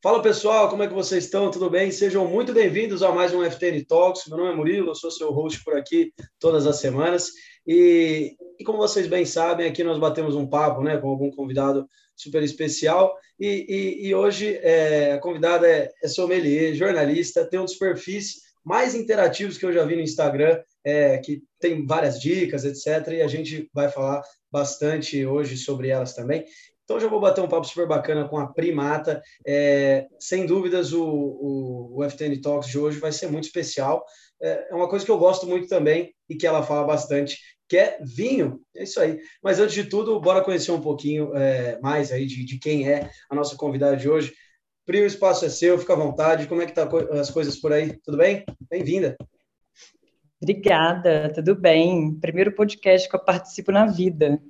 Fala pessoal, como é que vocês estão? Tudo bem? Sejam muito bem-vindos a mais um FTN Talks. Meu nome é Murilo, eu sou seu host por aqui todas as semanas. E, e como vocês bem sabem, aqui nós batemos um papo né, com algum convidado super especial. E, e, e hoje é, a convidada é, é sommelier, jornalista, tem um dos perfis mais interativos que eu já vi no Instagram, é, que tem várias dicas, etc. E a gente vai falar bastante hoje sobre elas também. Então, já vou bater um papo super bacana com a Primata. É, sem dúvidas, o, o, o FTN Talks de hoje vai ser muito especial. É, é uma coisa que eu gosto muito também e que ela fala bastante, que é vinho. É isso aí. Mas antes de tudo, bora conhecer um pouquinho é, mais aí de, de, quem é a nossa convidada de hoje. Pri, o espaço é seu, fica à vontade. Como é que tá as coisas por aí? Tudo bem? Bem-vinda. Obrigada, tudo bem. Primeiro podcast que eu participo na vida.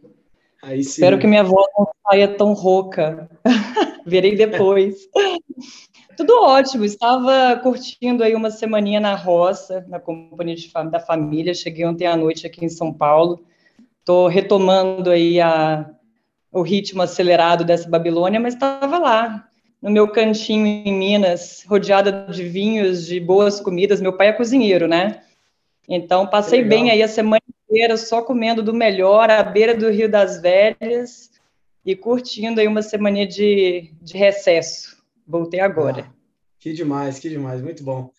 Espero que minha voz não saia tão rouca. Verei depois. Tudo ótimo. Estava curtindo aí uma semaninha na roça, na companhia de, da família. Cheguei ontem à noite aqui em São Paulo. Estou retomando aí a, o ritmo acelerado dessa Babilônia, mas estava lá, no meu cantinho em Minas, rodeada de vinhos, de boas comidas. Meu pai é cozinheiro, né? Então, passei bem aí a semana inteira só comendo do melhor, à beira do Rio das Velhas e curtindo aí uma semana de, de recesso. Voltei agora. Ah, que demais, que demais, muito bom.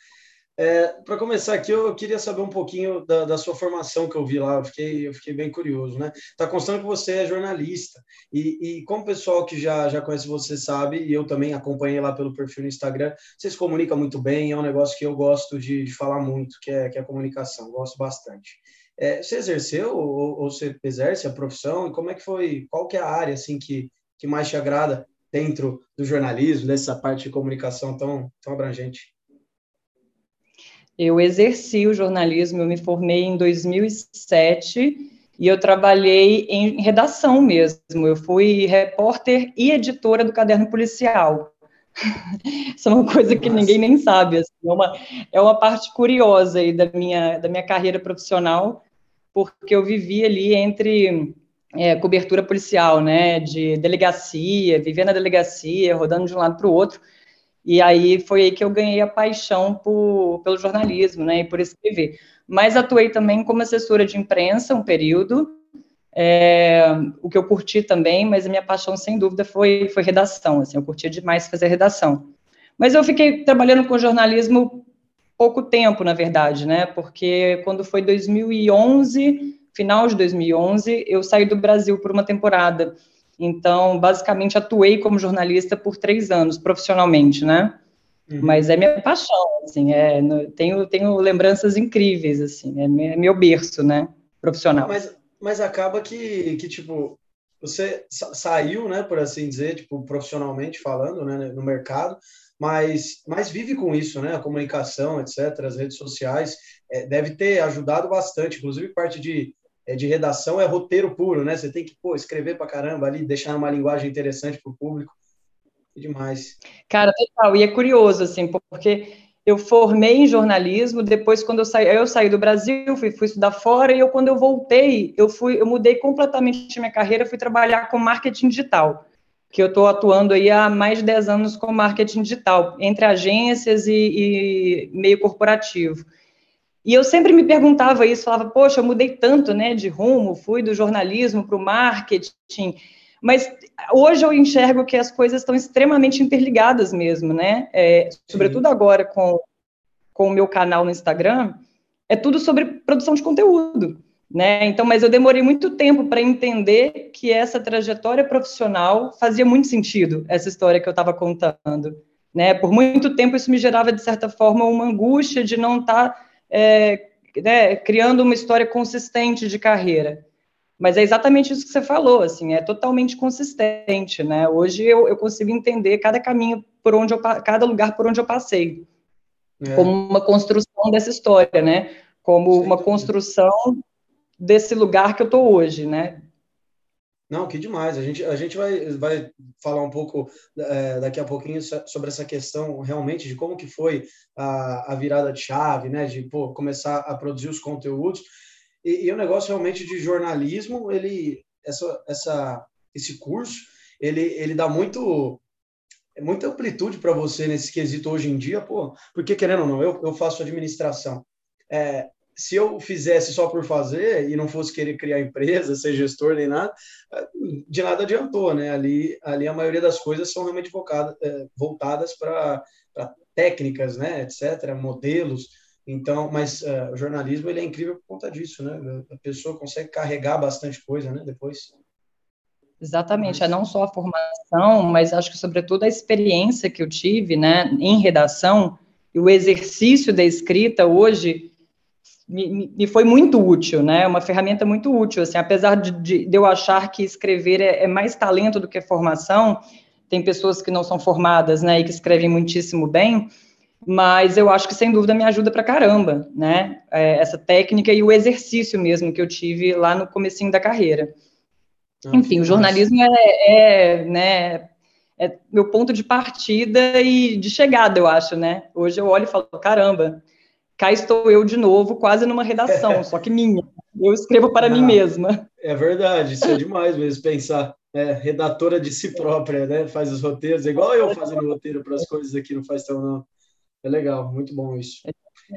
É, Para começar aqui, eu queria saber um pouquinho da, da, sua formação que eu vi lá, eu fiquei, eu fiquei bem curioso, né? Está constando que você é jornalista, e, e como o pessoal que já, já conhece você sabe, e eu também acompanhei lá pelo perfil no Instagram, você se comunica muito bem, é um negócio que eu gosto de, de falar muito, que é, que é a comunicação, gosto bastante. É, você exerceu ou, ou, você exerce a profissão, e como é que foi, qual que é a área, assim, que, que mais te agrada dentro do jornalismo, dessa parte de comunicação tão, tão abrangente? Eu exerci o jornalismo, eu me formei em 2007 e eu trabalhei em redação mesmo. Eu fui repórter e editora do Caderno Policial. Isso é uma coisa que ninguém nem sabe. Assim, é, uma, é uma parte curiosa aí da minha, da minha carreira profissional, porque eu vivi ali entre é, cobertura policial, né, de delegacia, vivia na delegacia, rodando de um lado para o outro. E aí foi aí que eu ganhei a paixão por, pelo jornalismo, né, e por escrever. Mas atuei também como assessora de imprensa um período, é, o que eu curti também, mas a minha paixão, sem dúvida, foi, foi redação, assim, eu curtia demais fazer redação. Mas eu fiquei trabalhando com jornalismo pouco tempo, na verdade, né, porque quando foi 2011, final de 2011, eu saí do Brasil por uma temporada, então, basicamente, atuei como jornalista por três anos, profissionalmente, né? Uhum. Mas é minha paixão, assim, é, tenho, tenho lembranças incríveis, assim, é, é meu berço, né, profissional. Mas, mas acaba que, que, tipo, você saiu, né, por assim dizer, tipo, profissionalmente falando, né, no mercado, mas, mas vive com isso, né, a comunicação, etc., as redes sociais, é, deve ter ajudado bastante, inclusive parte de é, de redação é roteiro puro, né? Você tem que pô, escrever para caramba ali, deixar uma linguagem interessante para o público. É demais. Cara, total. E é curioso, assim, porque eu formei em jornalismo, depois quando eu saí, eu saí do Brasil, fui, fui estudar fora, e eu quando eu voltei, eu fui, eu mudei completamente minha carreira, fui trabalhar com marketing digital, que eu estou atuando aí há mais de 10 anos com marketing digital, entre agências e, e meio corporativo. E eu sempre me perguntava isso, falava, poxa, eu mudei tanto, né, de rumo, fui do jornalismo para o marketing, mas hoje eu enxergo que as coisas estão extremamente interligadas mesmo, né, é, sobretudo agora com, com o meu canal no Instagram, é tudo sobre produção de conteúdo, né, então, mas eu demorei muito tempo para entender que essa trajetória profissional fazia muito sentido, essa história que eu estava contando, né, por muito tempo isso me gerava, de certa forma, uma angústia de não estar tá é, né, criando uma história consistente de carreira. Mas é exatamente isso que você falou, assim, é totalmente consistente, né? Hoje eu, eu consigo entender cada caminho por onde eu, cada lugar por onde eu passei, é. como uma construção dessa história, né? Como uma construção desse lugar que eu estou hoje, né? Não, que demais. A gente, a gente vai, vai falar um pouco é, daqui a pouquinho sobre essa questão realmente de como que foi a, a virada de chave, né? De pô, começar a produzir os conteúdos. E, e o negócio realmente de jornalismo, ele, essa, essa, esse curso, ele, ele dá muito muita amplitude para você nesse quesito hoje em dia, pô, porque querendo ou não, eu, eu faço administração. É, se eu fizesse só por fazer e não fosse querer criar empresa, ser gestor nem nada, de nada adiantou, né? Ali, ali a maioria das coisas são realmente voltadas, é, voltadas para técnicas, né, etc., modelos. Então, mas uh, o jornalismo ele é incrível por conta disso, né? A pessoa consegue carregar bastante coisa, né? Depois. Exatamente, é não só a formação, mas acho que sobretudo a experiência que eu tive, né, em redação e o exercício da escrita hoje me, me foi muito útil, né, uma ferramenta muito útil, assim, apesar de, de, de eu achar que escrever é, é, mais talento do que formação, tem pessoas que não são formadas, né, e que escrevem muitíssimo bem, mas eu acho que sem dúvida me ajuda para caramba, né, é, essa técnica e o exercício mesmo que eu tive lá no comecinho da carreira. Ah, Enfim, o jornalismo é, é, né, é meu ponto de partida e de chegada, eu acho, né? Hoje eu olho e falo, caramba, cá estou eu de novo, quase numa redação, só que minha. Eu escrevo para ah, mim mesma. É verdade, isso é demais mesmo, pensar. É, redatora de si própria, né? Faz os roteiros, é igual eu fazendo roteiro para as coisas aqui, não faz tão não. É legal, muito bom isso. É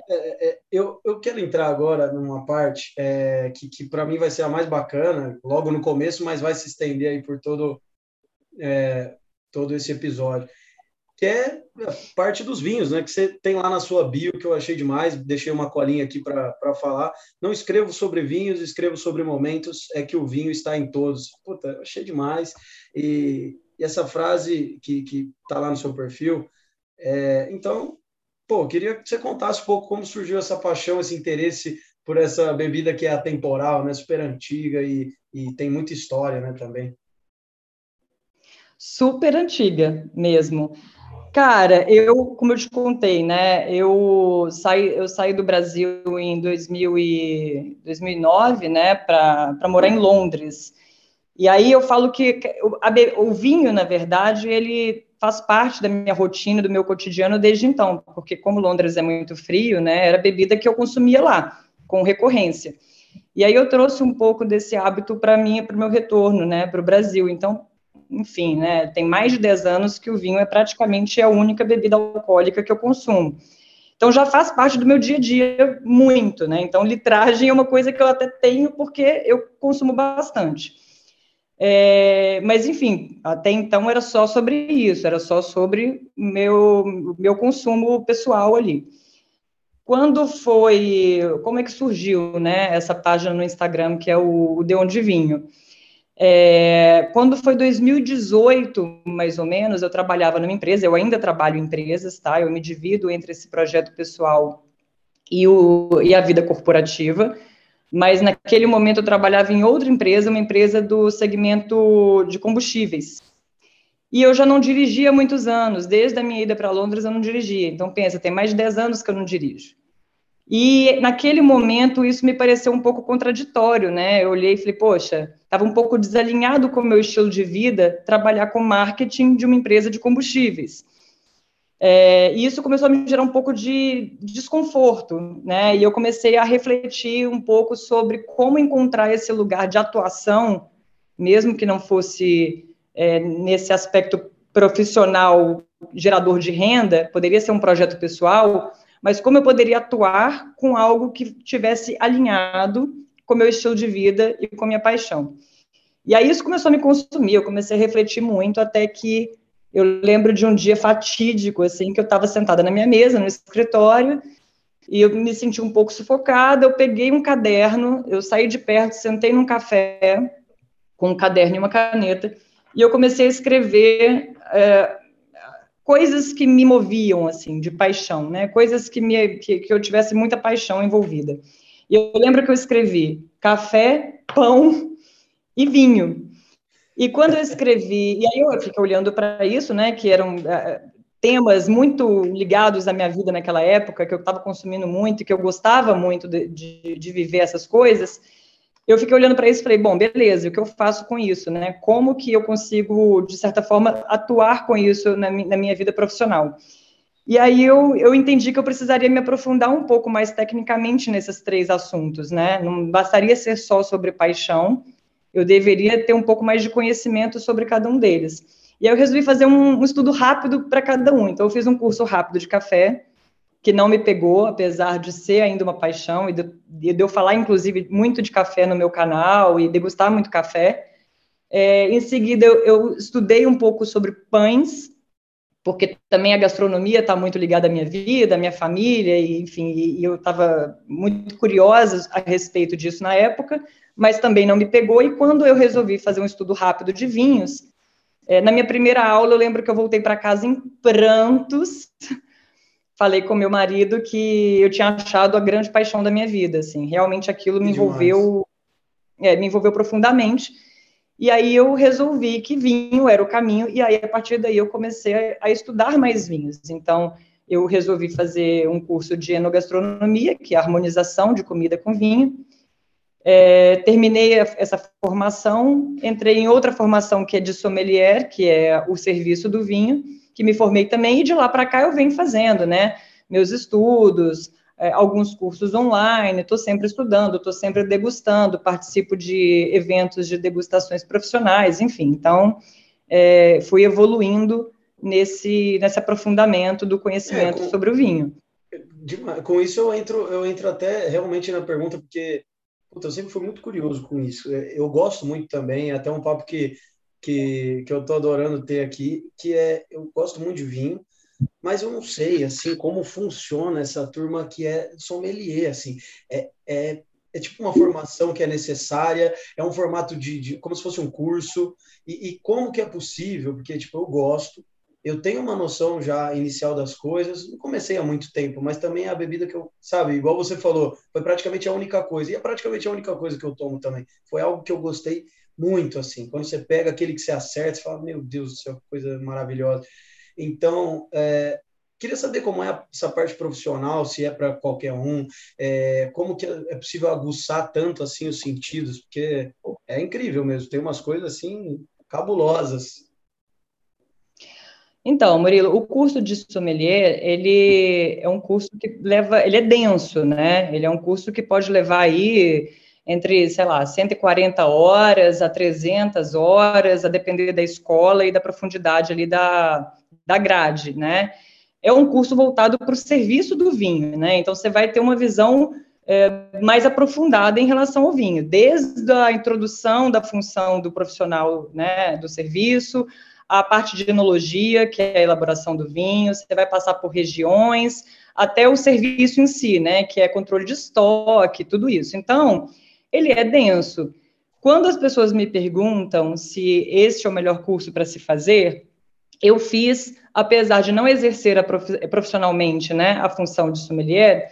é, é, eu, eu quero entrar agora numa parte é, que, que para mim vai ser a mais bacana, logo no começo, mas vai se estender aí por todo, todo esse episódio, que é parte dos vinhos, né? Que você tem lá na sua bio, que eu achei demais, deixei uma colinha aqui para falar. Não escrevo sobre vinhos, escrevo sobre momentos, é que o vinho está em todos. Puta, achei demais. E, e essa frase que, que tá lá no seu perfil, é, então Pô, queria que você contasse um pouco como surgiu essa paixão, esse interesse por essa bebida que é atemporal, né, super antiga e, e tem muita história, né, também. Super antiga mesmo. Cara, eu, como eu te contei, né, eu saí, eu saí do Brasil em 2000 e, 2009, né, para morar em Londres. E aí eu falo que o, vinho, na verdade, ele faz parte da minha rotina, do meu cotidiano desde então, porque como Londres é muito frio, né, era bebida que eu consumia lá, com recorrência. E aí eu trouxe um pouco desse hábito para mim, para o meu retorno, né, para o Brasil. Então, enfim, né, tem mais de 10 anos que o vinho é praticamente a única bebida alcoólica que eu consumo. Então já faz parte do meu dia a dia muito, né? Então litragem é uma coisa que eu até tenho porque eu consumo bastante. É, mas, enfim, até então era só sobre isso, era só sobre meu, meu consumo pessoal ali. Quando foi, como é que surgiu, né, essa página no Instagram, que é o, De Onde Vinho? É, quando foi 2018, mais ou menos, eu trabalhava numa empresa, eu ainda trabalho em empresas, tá? Eu me divido entre esse projeto pessoal e, o, e a vida corporativa mas naquele momento eu trabalhava em outra empresa, uma empresa do segmento de combustíveis. E eu já não dirigia há muitos anos, desde a minha ida para Londres eu não dirigia. Então pensa, tem mais de 10 anos que eu não dirijo. E naquele momento isso me pareceu um pouco contraditório, né? Eu olhei e falei, poxa, estava um pouco desalinhado com o meu estilo de vida trabalhar com marketing de uma empresa de combustíveis. É, e isso começou a me gerar um pouco de desconforto, né? E eu comecei a refletir um pouco sobre como encontrar esse lugar de atuação, mesmo que não fosse é, nesse aspecto profissional gerador de renda, poderia ser um projeto pessoal, mas como eu poderia atuar com algo que tivesse alinhado com o meu estilo de vida e com a minha paixão. E aí isso começou a me consumir, eu comecei a refletir muito até que eu lembro de um dia fatídico, assim, que eu estava sentada na minha mesa, no escritório, e eu me senti um pouco sufocada. Eu peguei um caderno, eu saí de perto, sentei num café com um caderno e uma caneta, e eu comecei a escrever é, coisas que me moviam, assim, de paixão, né? Coisas que, me, que, que eu tivesse muita paixão envolvida. E eu lembro que eu escrevi café, pão e vinho. E quando eu escrevi, e aí eu fiquei olhando para isso, né, que eram uh, temas muito ligados à minha vida naquela época, que eu estava consumindo muito, que eu gostava muito de, de, de viver essas coisas, eu fiquei olhando para isso e falei, bom, beleza, o que eu faço com isso, né? Como que eu consigo, de certa forma, atuar com isso na, na minha vida profissional? E aí eu, eu entendi que eu precisaria me aprofundar um pouco mais tecnicamente nesses três assuntos, né? Não bastaria ser só sobre paixão, eu deveria ter um pouco mais de conhecimento sobre cada um deles. E aí eu resolvi fazer um, um estudo rápido para cada um. Então, eu fiz um curso rápido de café, que não me pegou, apesar de ser ainda uma paixão, e de, de eu falar, inclusive, muito de café no meu canal e degustar muito café. É, em seguida, eu, eu, estudei um pouco sobre pães, porque também a gastronomia está muito ligada à minha vida, à minha família, e, enfim, e, e eu estava muito curiosa a respeito disso na época, mas também não me pegou. E quando eu resolvi fazer um estudo rápido de vinhos, é, na minha primeira aula, eu lembro que eu voltei para casa em prantos. Falei com meu marido que eu tinha achado a grande paixão da minha vida, assim. Realmente aquilo me envolveu, é, me envolveu profundamente. E aí eu resolvi que vinho era o caminho, e aí a partir daí eu comecei a, a estudar mais vinhos. Então, eu resolvi fazer um curso de enogastronomia, que é a harmonização de comida com vinho, é, terminei essa formação, entrei em outra formação que é de sommelier, que é o serviço do vinho, que me formei também, e de lá para cá eu venho fazendo, né? Meus estudos, é, alguns cursos online, estou sempre estudando, estou sempre degustando, participo de eventos de degustações profissionais, enfim. Então, é, fui evoluindo nesse, nesse aprofundamento do conhecimento é, com, sobre o vinho. Com isso eu entro, eu entro até realmente na pergunta, porque Puta, eu sempre fui muito curioso com isso. É, eu gosto muito também, é até um papo que, que, que eu tô adorando ter aqui, que é, eu gosto muito de vinho, mas eu não sei, assim, como funciona essa turma que é sommelier, assim, é, é, é tipo uma formação que é necessária, é um formato de, de como se fosse um curso, e, e como que é possível, porque, tipo, eu gosto, eu tenho uma noção já inicial das coisas, não comecei há muito tempo, mas também a bebida que eu, sabe, igual você falou, foi praticamente a única coisa, e é praticamente a única coisa que eu tomo também. Foi algo que eu gostei muito, assim, quando você pega aquele que você acerta, você fala, meu Deus do céu, coisa maravilhosa. Então, é, queria saber como é essa parte profissional, se é para qualquer um, é, como que é possível aguçar tanto, assim, os sentidos, porque é incrível mesmo, tem umas coisas, assim, cabulosas. Então, Murilo, o curso de sommelier, ele é um curso que leva, ele é denso, né? Ele é um curso que pode levar aí entre, sei lá, 140 horas a 300 horas, a depender da escola e da profundidade ali da, da grade, né? É um curso voltado para o serviço do vinho, né? Então, você vai ter uma visão é, mais aprofundada em relação ao vinho, desde a introdução da função do profissional, né, do serviço, a parte de enologia, que é a elaboração do vinho, você vai passar por regiões, até o serviço em si, né, que é controle de estoque, tudo isso. Então, ele é denso. Quando as pessoas me perguntam se este é o melhor curso para se fazer, eu fiz, apesar de não exercer profissionalmente né, a função de sommelier,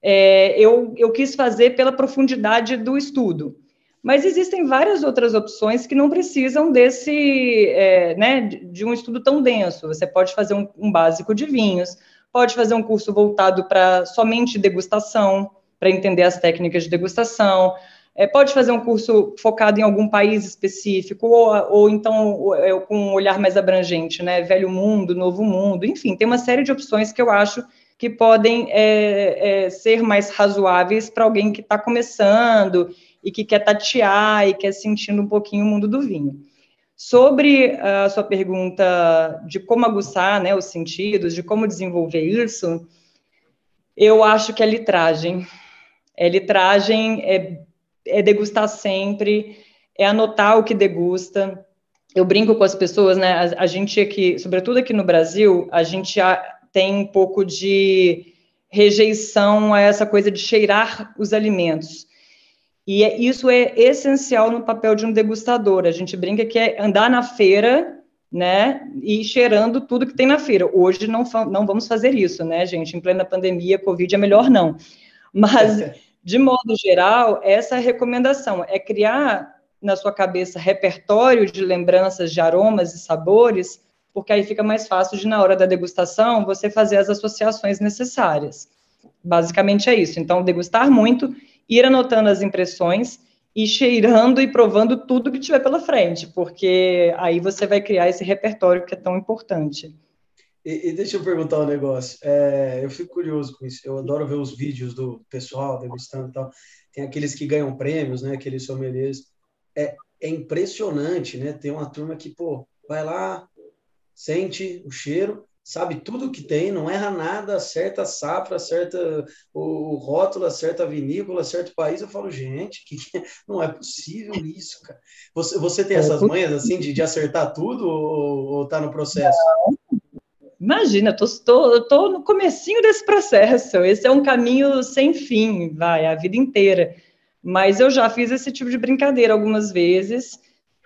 é, eu, eu quis fazer pela profundidade do estudo. Mas existem várias outras opções que não precisam desse, é, né, de um estudo tão denso. Você pode fazer um, um básico de vinhos, pode fazer um curso voltado para somente degustação, para entender as técnicas de degustação, é, pode fazer um curso focado em algum país específico, ou, ou então é, com um olhar mais abrangente, né, velho mundo, novo mundo, enfim, tem uma série de opções que eu acho que podem é, é ser mais razoáveis para alguém que está começando e que quer tatear e quer sentindo um pouquinho o mundo do vinho. Sobre a sua pergunta de como aguçar né, os sentidos, de como desenvolver isso, eu acho que é litragem. É litragem, é, é degustar sempre, é anotar o que degusta. Eu brinco com as pessoas, né? A, a gente aqui, sobretudo aqui no Brasil, a gente tem um pouco de rejeição a essa coisa de cheirar os alimentos. E é, isso é essencial no papel de um degustador. A gente brinca que é andar na feira, né, e cheirando tudo que tem na feira. Hoje não, não vamos fazer isso, né, gente? Em plena pandemia, Covid é melhor não. Mas, de modo geral, essa é a recomendação, é criar na sua cabeça repertório de lembranças de aromas e sabores, porque aí fica mais fácil de, na hora da degustação, você fazer as associações necessárias. Basicamente é isso. Então, degustar muito ir anotando as impressões e cheirando e provando tudo que tiver pela frente, porque aí você vai criar esse repertório que é tão importante. E, e deixa eu perguntar um negócio. É, eu fico curioso com isso. Eu adoro ver os vídeos do pessoal degustando e tal. Tem aqueles que ganham prêmios, né? Aqueles sommeliers. É, é impressionante, né? Tem uma turma que, pô, vai lá, sente o cheiro, sabe tudo que tem, não erra nada, acerta a safra, acerta o, rótulo, acerta a vinícola, acerta o país. Eu falo, gente, que, que não é possível isso, cara. Você, você tem é, essas manhas assim de, de acertar tudo ou, ou tá no processo? Imagina, tô no comecinho desse processo. Esse é um caminho sem fim, vai, a vida inteira. Mas eu já fiz esse tipo de brincadeira algumas vezes,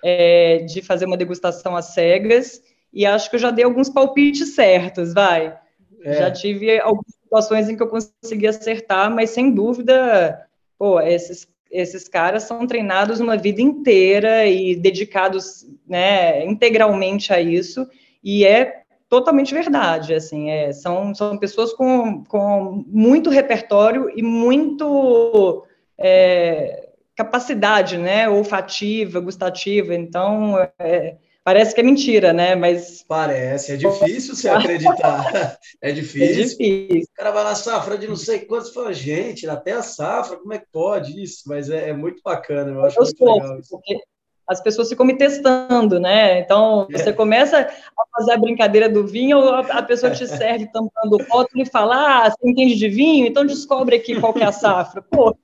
é, de fazer uma degustação às cegas e acho que eu já dei alguns palpites certos, vai. É. Já tive algumas situações em que eu consegui acertar, mas sem dúvida, pô, esses, esses caras são treinados uma vida inteira e dedicados, né, integralmente a isso, e é totalmente verdade, assim, é, são, são pessoas com, com muito repertório e muito é, capacidade, né, olfativa, gustativa, então, é, Parece que é mentira, né? Mas. Parece, é difícil você acreditar. É difícil. É difícil. O cara vai na safra de não sei quantos fala, gente, até a safra, como é que pode isso? Mas é, é muito bacana, eu acho eu muito sou, legal isso. Porque as pessoas ficam me testando, né? Então, é. você começa a fazer a brincadeira do vinho, a pessoa te serve tampando o rótulo e fala, ah, você entende de vinho? Então descobre aqui qual que é a safra. Pô.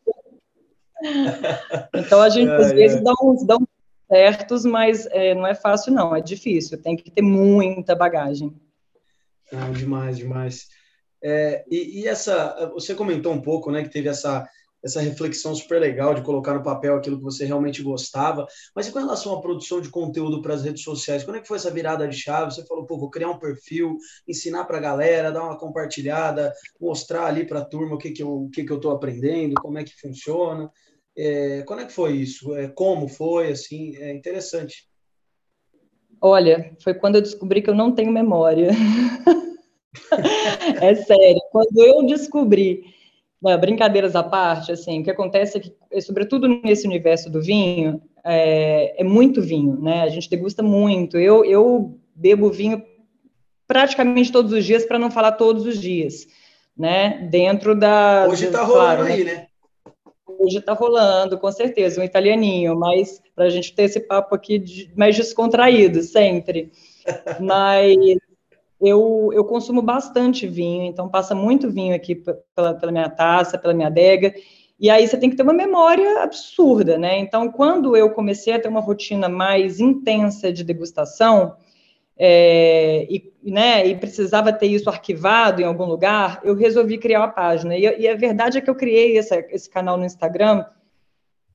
Então, a gente, às vezes, dá uns, dá uns certos, mas é, não é fácil, não, é difícil, tem que ter muita bagagem. Ah, demais, demais. É, e, e, essa, você comentou um pouco, né, que teve essa, essa reflexão super legal de colocar no papel aquilo que você realmente gostava, mas e com relação à produção de conteúdo para as redes sociais, quando é que foi essa virada de chave? Você falou, pô, vou criar um perfil, ensinar para a galera, dar uma compartilhada, mostrar ali para a turma o que, que eu estou que que eu aprendendo, como é que funciona. É, quando é que foi isso? É, como foi? Assim, é interessante. Olha, foi quando eu descobri que eu não tenho memória. é sério. Quando eu descobri, né, brincadeiras à parte, assim, o que acontece é que, sobretudo nesse universo do vinho, é, é muito vinho, né? A gente degusta muito. Eu, eu bebo vinho praticamente todos os dias, para não falar todos os dias, né? Dentro da. Hoje está rolando claro, né? aí, né? hoje está rolando, com certeza, um italianinho, mas para a gente ter esse papo aqui de, mais descontraído, sempre. Mas eu, eu consumo bastante vinho, então passa muito vinho aqui pela, pela minha taça, pela minha adega, e aí você tem que ter uma memória absurda, né? Então, quando eu comecei a ter uma rotina mais intensa de degustação, é, e, né, e precisava ter isso arquivado em algum lugar, eu resolvi criar uma página. E, e a verdade é que eu criei essa, esse canal no Instagram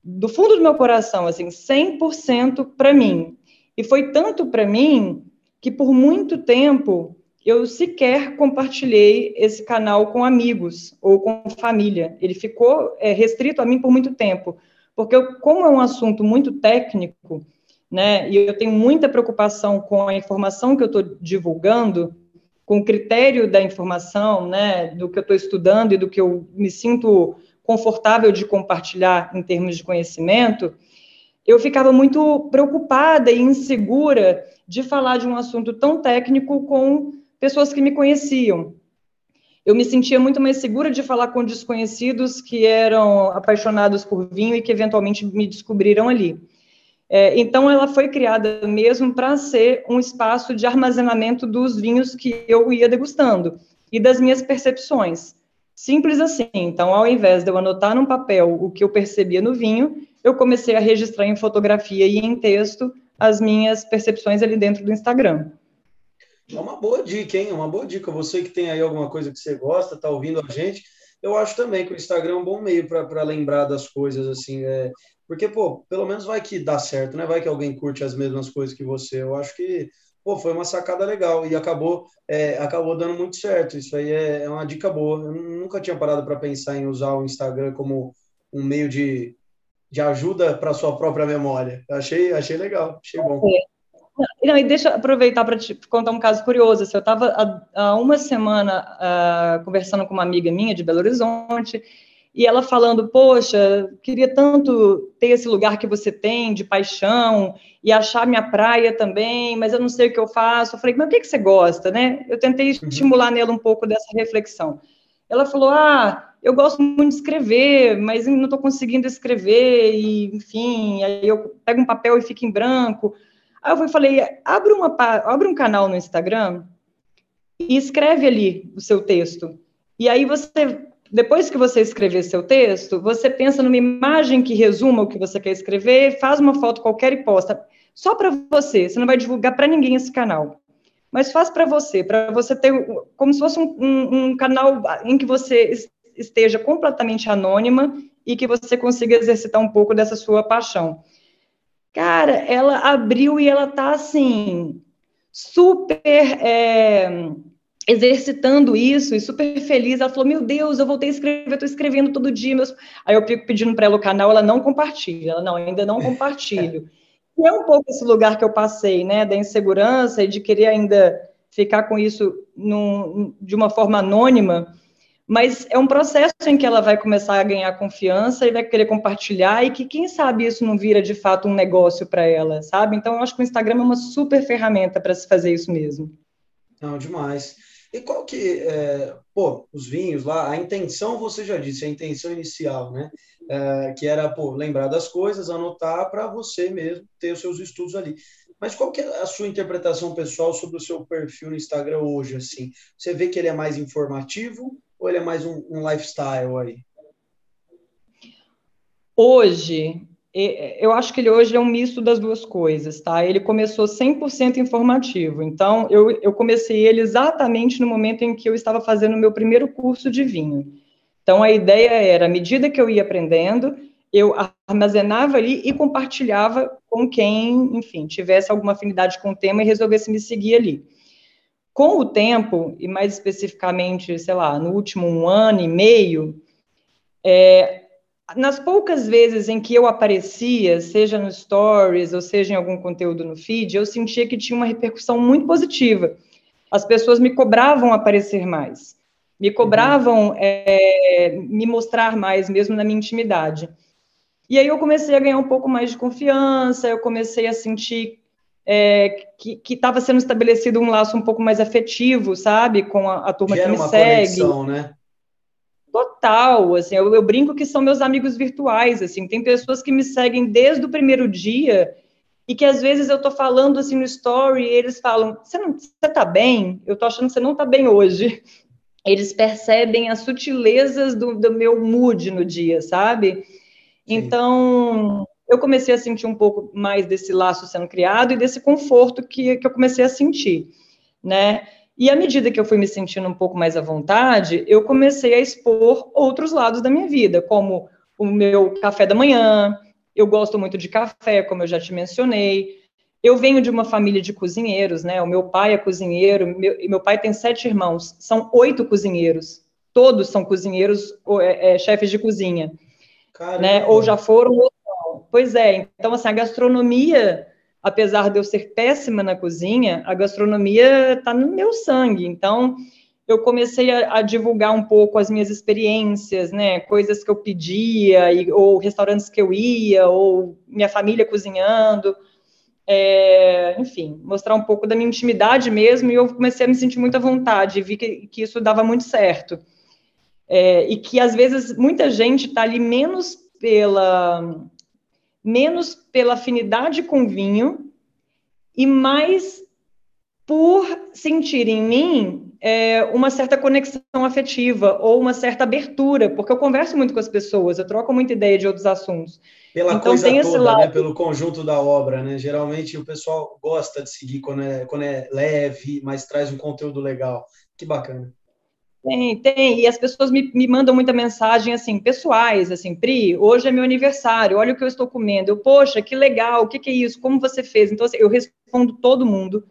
do fundo do meu coração, assim, 100% para mim. E foi tanto para mim que por muito tempo eu sequer compartilhei esse canal com amigos ou com família. Ele ficou é, restrito a mim por muito tempo, porque eu, como é um assunto muito técnico, né? E eu tenho muita preocupação com a informação que eu estou divulgando, com o critério da informação, né? Do que eu estou estudando e do que eu me sinto confortável de compartilhar em termos de conhecimento. Eu ficava muito preocupada e insegura de falar de um assunto tão técnico com pessoas que me conheciam. Eu me sentia muito mais segura de falar com desconhecidos que eram apaixonados por vinho e que eventualmente me descobriram ali. É, então, ela foi criada mesmo para ser um espaço de armazenamento dos vinhos que eu ia degustando e das minhas percepções. Simples assim. Então, ao invés de eu anotar num papel o que eu percebia no vinho, eu comecei a registrar em fotografia e em texto as minhas percepções ali dentro do Instagram. É uma boa dica, hein? É uma boa dica. Você que tem aí alguma coisa que você gosta, está ouvindo a gente, eu acho também que o Instagram é um bom meio para lembrar das coisas, assim. É, porque, pô, pelo menos vai que dá certo, né? Vai que alguém curte as mesmas coisas que você. Eu acho que, pô, foi uma sacada legal e acabou, é, acabou dando muito certo. Isso aí é, é uma dica boa. Eu nunca tinha parado para pensar em usar o Instagram como um meio de, de ajuda para sua própria memória. Achei, achei legal, achei bom. É. Não, e deixa eu aproveitar para te contar um caso curioso. Assim, eu estava há, uma semana uh, conversando com uma amiga minha de Belo Horizonte e ela falando, poxa, queria tanto ter esse lugar que você tem de paixão e achar minha praia também, mas eu não sei o que eu faço. Eu falei, mas o que, que você gosta, né? Eu tentei uhum. estimular nela um pouco dessa reflexão. Ela falou, ah, eu gosto muito de escrever, mas não estou conseguindo escrever, e enfim, aí eu pego um papel e fico em branco. Aí eu falei, abre, uma, abre um canal no Instagram e escreve ali o seu texto. E aí você, depois que você escrever seu texto, você pensa numa imagem que resuma o que você quer escrever, faz uma foto qualquer e posta. Só para você, você não vai divulgar para ninguém esse canal. Mas faz para você, para você ter como se fosse um, um, um canal em que você esteja completamente anônima e que você consiga exercitar um pouco dessa sua paixão. Cara, ela abriu e ela tá assim, super é, exercitando isso e super feliz. Ela falou: Meu Deus, eu voltei a escrever, estou escrevendo todo dia. Meus... Aí eu fico pedindo para ela o canal, ela não compartilha. Ela não, ainda não compartilho. É um pouco esse lugar que eu passei, né, da insegurança e de querer ainda ficar com isso num, de uma forma anônima mas é um processo em que ela vai começar a ganhar confiança e vai querer compartilhar e que quem sabe isso não vira de fato um negócio para ela, sabe? Então eu acho que o Instagram é uma super ferramenta para se fazer isso mesmo. Não, demais. E qual que, é, pô, os vinhos lá, a intenção você já disse, a intenção inicial, né? É, que era, pô, lembrar das coisas, anotar para você mesmo ter os seus estudos ali. Mas qual que é a sua interpretação pessoal sobre o seu perfil no Instagram hoje, assim? Você vê que ele é mais informativo ou ele é mais um, um lifestyle aí? Hoje, eu acho que ele hoje é um misto das duas coisas, tá? Ele começou 100% informativo, então eu, eu comecei ele exatamente no momento em que eu estava fazendo o meu primeiro curso de vinho. Então a ideia era, à medida que eu ia aprendendo, eu armazenava ali e compartilhava com quem, enfim, tivesse alguma afinidade com o tema e resolvesse me seguir ali. Com o tempo, e mais especificamente, sei lá, no último um ano e meio, é, nas poucas vezes em que eu aparecia, seja no Stories ou seja em algum conteúdo no feed, eu sentia que tinha uma repercussão muito positiva. As pessoas me cobravam aparecer mais, me cobravam é, me mostrar mais, mesmo na minha intimidade. E aí eu comecei a ganhar um pouco mais de confiança, eu comecei a sentir é, que estava sendo estabelecido um laço um pouco mais afetivo, sabe, com a, a turma Gera que me segue. Conexão, né? Total, assim, eu, eu, brinco que são meus amigos virtuais, assim, tem pessoas que me seguem desde o primeiro dia e que às vezes eu tô falando assim no story e eles falam, você não, você tá bem? Eu tô achando que você não tá bem hoje. Eles percebem as sutilezas do, do meu mood no dia, sabe? Então, eu comecei a sentir um pouco mais desse laço sendo criado e desse conforto que, que eu comecei a sentir, né? E à medida que eu fui me sentindo um pouco mais à vontade, eu comecei a expor outros lados da minha vida, como o meu café da manhã. Eu gosto muito de café, como eu já te mencionei. Eu venho de uma família de cozinheiros, né? O meu pai é cozinheiro, meu, meu pai tem sete irmãos, são oito cozinheiros. Todos são cozinheiros, é, é, chefes de cozinha, Caramba. né? Ou já foram Pois é, então assim, a gastronomia, apesar de eu ser péssima na cozinha, a gastronomia está no meu sangue. Então, eu comecei a, a, divulgar um pouco as minhas experiências, né, coisas que eu pedia, e, ou restaurantes que eu ia, ou minha família cozinhando, é, enfim, mostrar um pouco da minha intimidade mesmo, e eu comecei a me sentir muito à vontade, e vi que, que isso dava muito certo. É, e que, às vezes, muita gente está ali menos pela menos pela afinidade com vinho e mais por sentir em mim é, uma certa conexão afetiva ou uma certa abertura, porque eu converso muito com as pessoas, eu troco muita ideia de outros assuntos. Pela então, coisa tem toda, lado... né? pelo conjunto da obra, né? Geralmente o pessoal gosta de seguir quando é, quando é leve, mas traz um conteúdo legal. Que bacana. Tem, tem, e as pessoas me, me mandam muita mensagem, assim, pessoais, assim, Pri, hoje é meu aniversário, olha o que eu estou comendo, eu, poxa, que legal, o que, que é isso, como você fez? Então, assim, eu respondo todo mundo,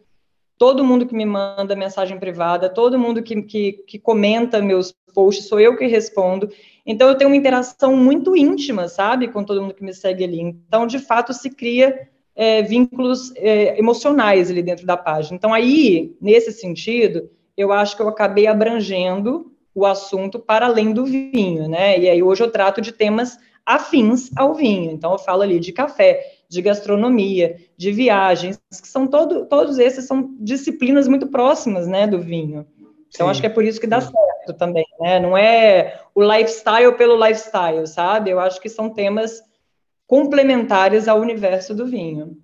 todo mundo que me manda mensagem privada, todo mundo que, que, que comenta meus posts, sou eu que respondo, então eu tenho uma interação muito íntima, sabe, com todo mundo que me segue ali, então, de fato, se cria é, vínculos é, emocionais ali dentro da página, então aí, nesse sentido eu acho que eu acabei abrangendo o assunto para além do vinho, né? E aí hoje eu trato de temas afins ao vinho. Então eu falo ali de café, de gastronomia, de viagens, que são todo, todos esses são disciplinas muito próximas, né, do vinho. Então Sim. acho que é por isso que dá certo também, né? Não é o lifestyle pelo lifestyle, sabe? Eu acho que são temas complementares ao universo do vinho.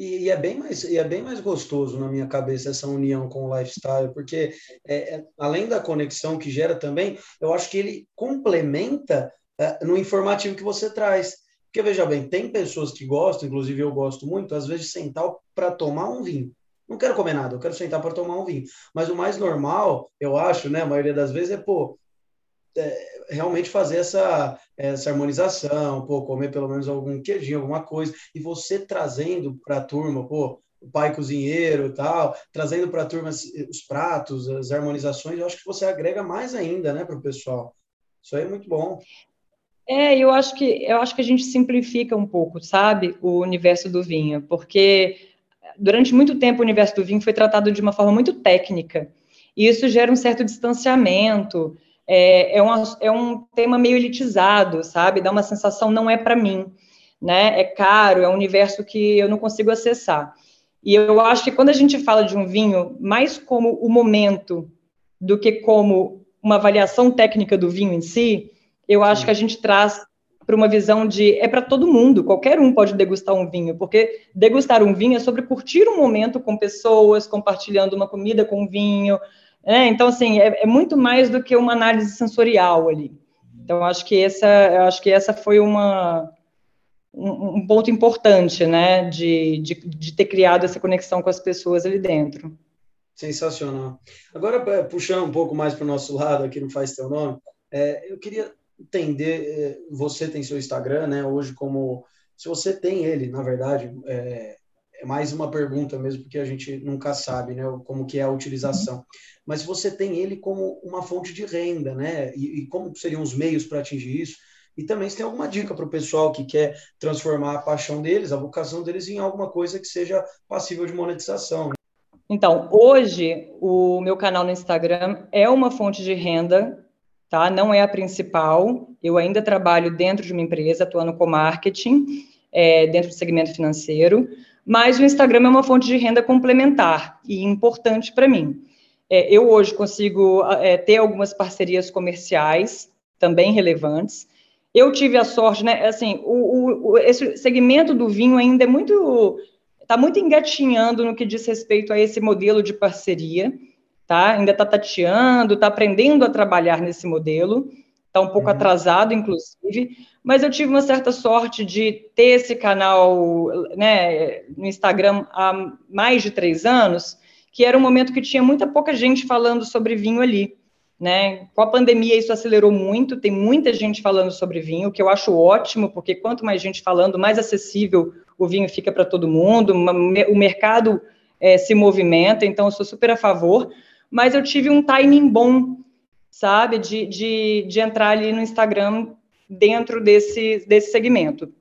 E, e, é bem mais, e é bem mais gostoso na minha cabeça essa união com o lifestyle, porque é, é, além da conexão que gera também, eu acho que ele complementa é, no informativo que você traz. Porque veja bem, tem pessoas que gostam, inclusive eu gosto muito, às vezes sentar para tomar um vinho. Não quero comer nada, eu quero sentar para tomar um vinho. Mas o mais normal, eu acho, né, a maioria das vezes é, pô, realmente fazer essa, essa harmonização, pô, comer pelo menos algum queijinho, alguma coisa, e você trazendo para a turma, pô, o pai cozinheiro e tal, trazendo para a turma os pratos, as harmonizações, eu acho que você agrega mais ainda, né, para o pessoal. Isso aí é muito bom. É, eu acho que eu acho que a gente simplifica um pouco, sabe, o universo do vinho, porque durante muito tempo o universo do vinho foi tratado de uma forma muito técnica, e isso gera um certo distanciamento, é, é, um, é um tema meio elitizado, sabe? Dá uma sensação, não é para mim, né? É caro, é um universo que eu não consigo acessar. E eu acho que quando a gente fala de um vinho, mais como o momento do que como uma avaliação técnica do vinho em si, eu acho que a gente traz para uma visão de é para todo mundo, qualquer um pode degustar um vinho, porque degustar um vinho é sobre curtir um momento com pessoas, compartilhando uma comida com vinho, é, então, assim, é, é, muito mais do que uma análise sensorial ali. Então, acho que essa, acho que essa foi uma, um, um ponto importante, né, de, de, de, ter criado essa conexão com as pessoas ali dentro. Sensacional. Agora, puxando um pouco mais para o nosso lado, aqui não faz teu nome, é, eu queria entender, é, você tem seu Instagram, né, hoje como, se você tem ele, na verdade, é, é mais uma pergunta mesmo, porque a gente nunca sabe, né, como que é a utilização mas você tem ele como uma fonte de renda, né? E, e como seriam os meios para atingir isso? E também se tem alguma dica para o pessoal que quer transformar a paixão deles, a vocação deles em alguma coisa que seja passível de monetização. Né? Então, hoje o meu canal no Instagram é uma fonte de renda, tá? Não é a principal. Eu ainda trabalho dentro de uma empresa, atuando com marketing, é, dentro do segmento financeiro, mas o Instagram é uma fonte de renda complementar e importante para mim. É, eu hoje consigo é, ter algumas parcerias comerciais também relevantes. Eu tive a sorte, né? Assim, o, o, esse segmento do vinho ainda é muito está muito engatinhando no que diz respeito a esse modelo de parceria, tá? Ainda está tateando, está aprendendo a trabalhar nesse modelo, está um pouco uhum. atrasado, inclusive, mas eu tive uma certa sorte de ter esse canal, né, no Instagram há mais de três anos, que era um momento que tinha muita pouca gente falando sobre vinho ali. Né? Com a pandemia isso acelerou muito, tem muita gente falando sobre vinho, o que eu acho ótimo, porque quanto mais gente falando, mais acessível o vinho fica para todo mundo, o mercado é, se movimenta, então eu sou super a favor, mas eu tive um timing bom, sabe, de, de, de entrar ali no Instagram dentro desse, desse segmento.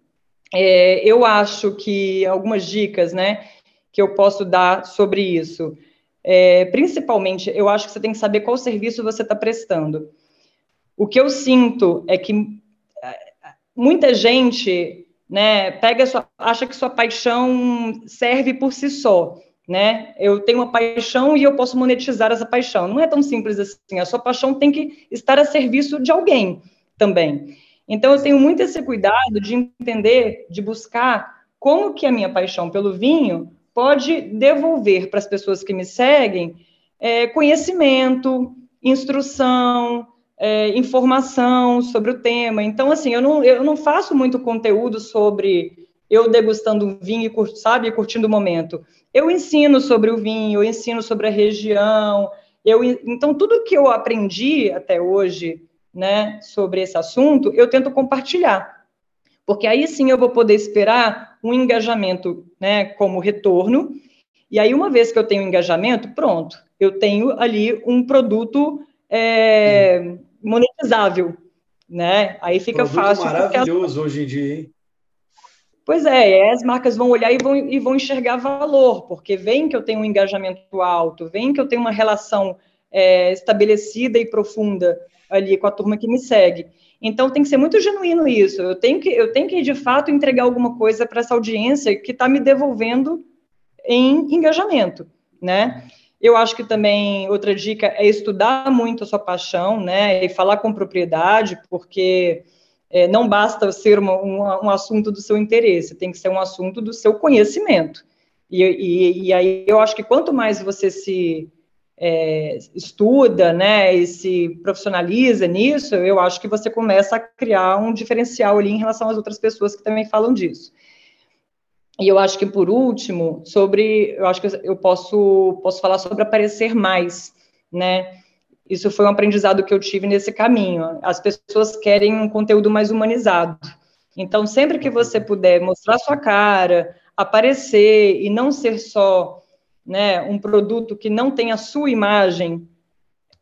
É, eu acho que algumas dicas, né, que eu posso dar sobre isso. É, principalmente, eu acho que você tem que saber qual serviço você está prestando. O que eu sinto é que muita gente né, pega sua, acha que sua paixão serve por si só. Né? Eu tenho uma paixão e eu posso monetizar essa paixão. Não é tão simples assim. A sua paixão tem que estar a serviço de alguém também. Então, eu tenho muito esse cuidado de entender, de buscar como que a minha paixão pelo vinho pode devolver para as pessoas que me seguem é, conhecimento, instrução, é, informação sobre o tema. Então, assim, eu não, eu não faço muito conteúdo sobre eu degustando um vinho, sabe, curtindo o momento. Eu ensino sobre o vinho, eu ensino sobre a região. Eu, então, tudo que eu aprendi até hoje, né, sobre esse assunto, eu tento compartilhar porque aí sim eu vou poder esperar um engajamento, né, como retorno, e aí uma vez que eu tenho engajamento, pronto, eu tenho ali um produto é, monetizável, né? Aí fica produto fácil. Maravilhoso hoje em dia, hein? Pois é, as marcas vão olhar e vão, e vão enxergar valor, porque vem que eu tenho um engajamento alto, vem que eu tenho uma relação é, estabelecida e profunda ali com a turma que me segue. Então tem que ser muito genuíno isso. Eu tenho que, eu tenho que de fato entregar alguma coisa para essa audiência que está me devolvendo em engajamento, né? Eu acho que também outra dica é estudar muito a sua paixão, né? E falar com propriedade, porque é, não basta ser uma, um assunto do seu interesse, tem que ser um assunto do seu conhecimento. E, e, e aí eu acho que quanto mais você se é, estuda, né, e se profissionaliza nisso, eu acho que você começa a criar um diferencial ali em relação às outras pessoas que também falam disso. E eu acho que por último, sobre, eu acho que eu posso posso falar sobre aparecer mais, né? Isso foi um aprendizado que eu tive nesse caminho. As pessoas querem um conteúdo mais humanizado. Então, sempre que você puder mostrar sua cara, aparecer e não ser só né, um produto que não tem a sua imagem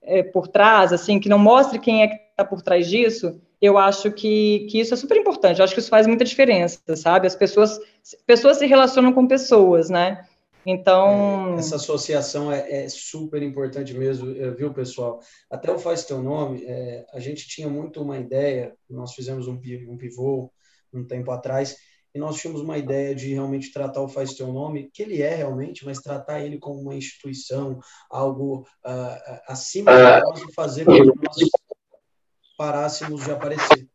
é, por trás, assim, que não mostre quem é que está por trás disso, eu acho que, que isso é super importante. Eu acho que isso faz muita diferença, sabe? As pessoas, pessoas se relacionam com pessoas, né? Então. É, essa associação é, é, super importante mesmo, eh, viu, pessoal? Até o Faz Teu Nome, é, a gente tinha muito uma ideia, nós fizemos um, um pivô um tempo atrás, e nós tínhamos uma ideia de realmente tratar o Faz Teu Nome, que ele é realmente, mas tratar ele como uma instituição, algo uh, acima de nós fazer com que nós parássemos de aparecer.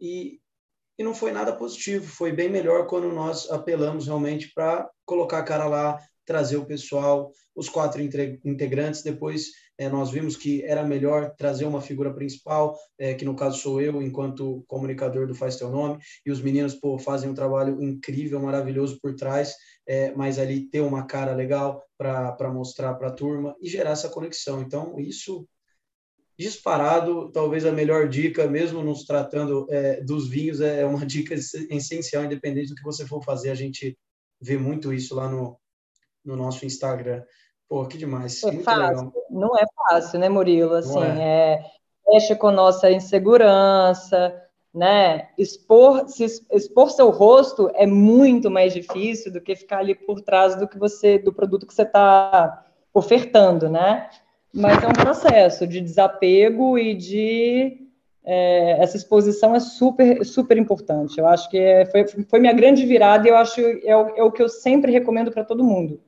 E, e não foi nada positivo, foi bem melhor quando nós apelamos realmente para colocar a cara lá, trazer o pessoal, os quatro integrantes, depois é, nós vimos que era melhor trazer uma figura principal, é, que no caso sou eu, enquanto comunicador do Faz Teu Nome, e os meninos pô, fazem um trabalho incrível, maravilhoso por trás, é, mas ali ter uma cara legal para mostrar para a turma e gerar essa conexão. Então, isso disparado, talvez a melhor dica, mesmo nos tratando é, dos vinhos, é uma dica essencial, independente do que você for fazer. A gente vê muito isso lá no, no nosso Instagram. Pô, que demais. É Muito fácil. Legal. Não é fácil, né, Murilo? Assim, é. é mexe com nossa insegurança, né? Expor, se expor seu rosto é muito mais difícil do que ficar ali por trás do que você, do produto que você está ofertando, né? Mas é um processo de desapego e de é, essa exposição é super, super importante. Eu acho que é, foi, foi minha grande virada e eu acho é o, é o que eu sempre recomendo para todo mundo.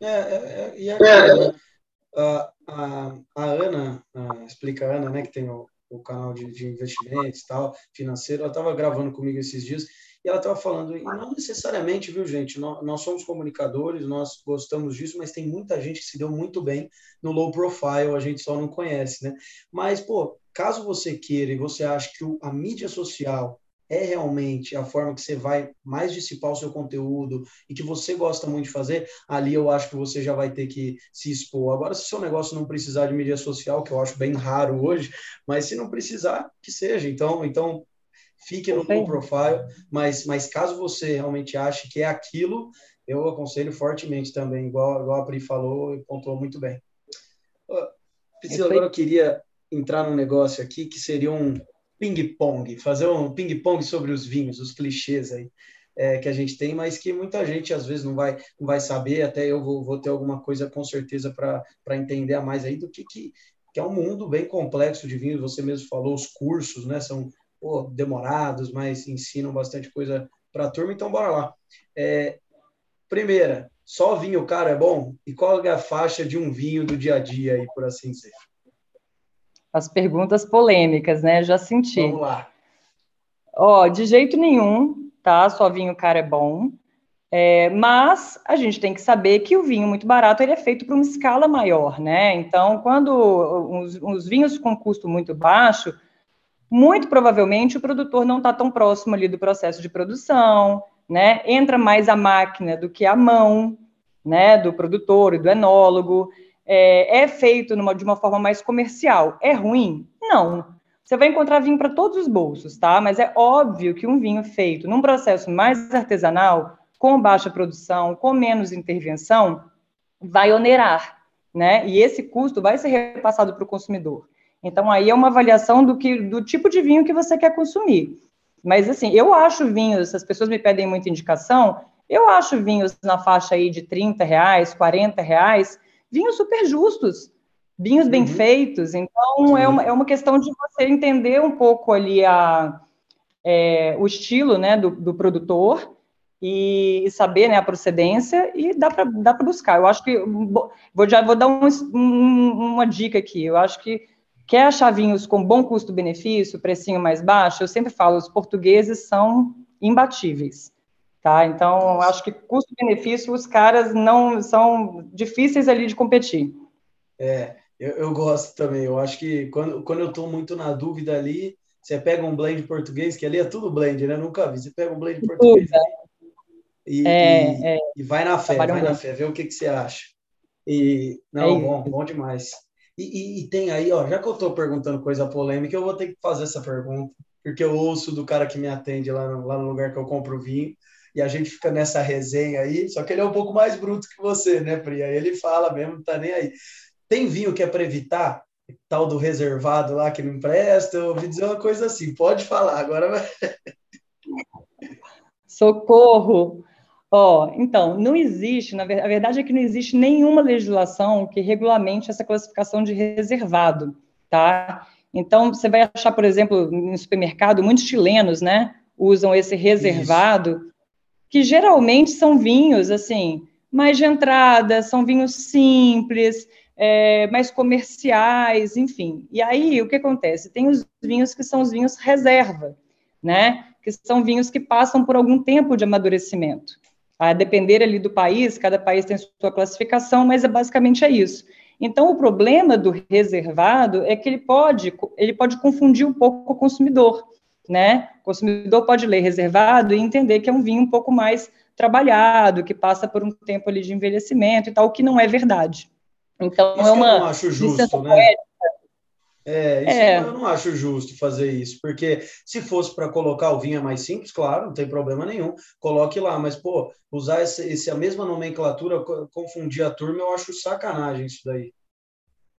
É, é, é, e é né? a, a, a, Ana, a, explica a Ana, né, que tem o, o canal de, de investimentos e tal, financeiro, ela estava gravando comigo esses dias e ela estava falando, e não necessariamente, viu, gente, nós, nós, somos comunicadores, nós gostamos disso, mas tem muita gente que se deu muito bem no low profile, a gente só não conhece, né? Mas, pô, caso você queira e você acha que a mídia social é realmente a forma que você vai mais dissipar o seu conteúdo e que você gosta muito de fazer, ali eu acho que você já vai ter que se expor. Agora, se o seu negócio não precisar de mídia social, que eu acho bem raro hoje, mas se não precisar, que seja. Então, então fique no low profile, mas, mas caso você realmente ache que é aquilo, eu aconselho fortemente também, igual, igual a Pri falou e pontuou muito bem. Priscila, agora eu queria entrar num negócio aqui que seria um ping-pong, fazer um ping-pong sobre os vinhos, os clichês aí é, que a gente tem, mas que muita gente às vezes não vai, não vai saber, até eu vou, vou ter alguma coisa com certeza para entender a mais aí do que, que, que, é um mundo bem complexo de vinhos, você mesmo falou, os cursos, né, são pô, demorados, mas ensinam bastante coisa para a turma, então bora lá. É, primeira, só vinho cara é bom? E qual é a faixa de um vinho do dia a dia aí, por assim dizer? as perguntas polêmicas, né? Já senti. Vamos lá. Ó, de jeito nenhum, tá? Só vinho cara é bom. É, mas a gente tem que saber que o vinho muito barato ele é feito para uma escala maior, né? Então, quando os, os vinhos com custo muito baixo, muito provavelmente o produtor não está tão próximo ali do processo de produção, né? Entra mais a máquina do que a mão, né? Do produtor e do enólogo é, é feito numa, de uma forma mais comercial. É ruim? Não. Você vai encontrar vinho para todos os bolsos, tá? Mas é óbvio que um vinho feito num processo mais artesanal, com baixa produção, com menos intervenção, vai onerar, né? E esse custo vai ser repassado para o consumidor. Então, aí é uma avaliação do, que, do tipo de vinho que você quer consumir. Mas, assim, eu acho vinhos, as pessoas me pedem muita indicação, eu acho vinhos na faixa aí de 30 reais, 40 reais, vinhos super justos, vinhos bem uhum. feitos. Então, é uma, é uma questão de você entender um pouco ali a, é, o estilo né, do, do produtor e, e, saber né, a procedência e dá para dá buscar. Eu acho que, vou, já vou dar um, um, uma dica aqui, eu acho que quer achar vinhos com bom custo-benefício, precinho mais baixo, eu sempre falo, os portugueses são imbatíveis. Tá? Então, acho que custo-benefício, os caras não são difíceis ali de competir. É, eu, eu gosto também. Eu acho que quando, quando eu estou muito na dúvida ali, você pega um blend português, que ali é tudo blend, né? Nunca vi. Você pega um blend português e, é, e, é. e, vai na fé, vai na fé, vê o que, que você acha. E, não, é bom, bom demais. E, e, tem aí, ó, já que eu estou perguntando coisa polêmica, eu vou ter que fazer essa pergunta, porque eu ouço do cara que me atende lá no, lá no lugar que eu compro vinho, e a gente fica nessa resenha aí, só que ele é um pouco mais bruto que você, né, Pri? Aí ele fala mesmo, não tá nem aí. Tem vinho que é para evitar? Tal do reservado lá que não empresta? Eu ouvi dizer uma coisa assim, pode falar, agora Socorro! Ó, oh, então, não existe, na verdade, a verdade é que não existe nenhuma legislação que regulamente essa classificação de reservado, tá? Então, você vai achar, por exemplo, no supermercado, muitos chilenos, né, usam esse reservado Isso que geralmente são vinhos, assim, mais de entrada, são vinhos simples, é, mais comerciais, enfim. E aí, o que acontece? Tem os vinhos que são os vinhos reserva, né? Que são vinhos que passam por algum tempo de amadurecimento. A depender ali do país, cada país tem sua classificação, mas é basicamente é isso. Então, o problema do reservado é que ele pode, ele pode confundir um pouco o consumidor né? O consumidor pode ler reservado e entender que é um vinho um pouco mais trabalhado, que passa por um tempo ali de envelhecimento e tal, o que não é verdade. Então, isso é uma. Eu não acho justo, né? É, isso é. eu não acho justo fazer isso, porque se fosse para colocar o vinho é mais simples, claro, não tem problema nenhum, coloque lá, mas, pô, usar esse, esse, a mesma nomenclatura, confundir a turma, eu acho sacanagem isso daí.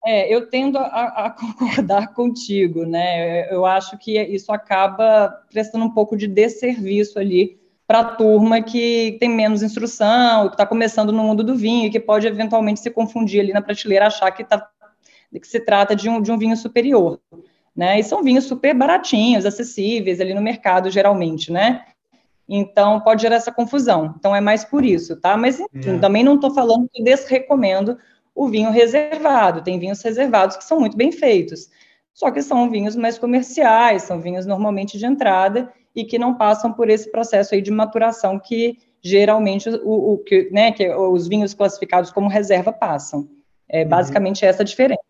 É, eu tendo a, a, concordar contigo, né? Eu acho que isso acaba prestando um pouco de desserviço ali para a turma que tem menos instrução, que está começando no mundo do vinho e que pode eventualmente se confundir ali na prateleira, achar que, tá, que se trata de um, de um vinho superior. Né? E são vinhos super baratinhos, acessíveis ali no mercado, geralmente, né? Então, pode gerar essa confusão. Então, é mais por isso, tá? Mas, enfim, é. também não estou falando que desrecomendo o vinho reservado. Tem vinhos reservados que são muito bem feitos, só que são vinhos mais comerciais, são vinhos normalmente de entrada e que não passam por esse processo aí de maturação que geralmente o, o que, né, que os vinhos classificados como reserva passam. É uhum. basicamente uhum. essa a diferença.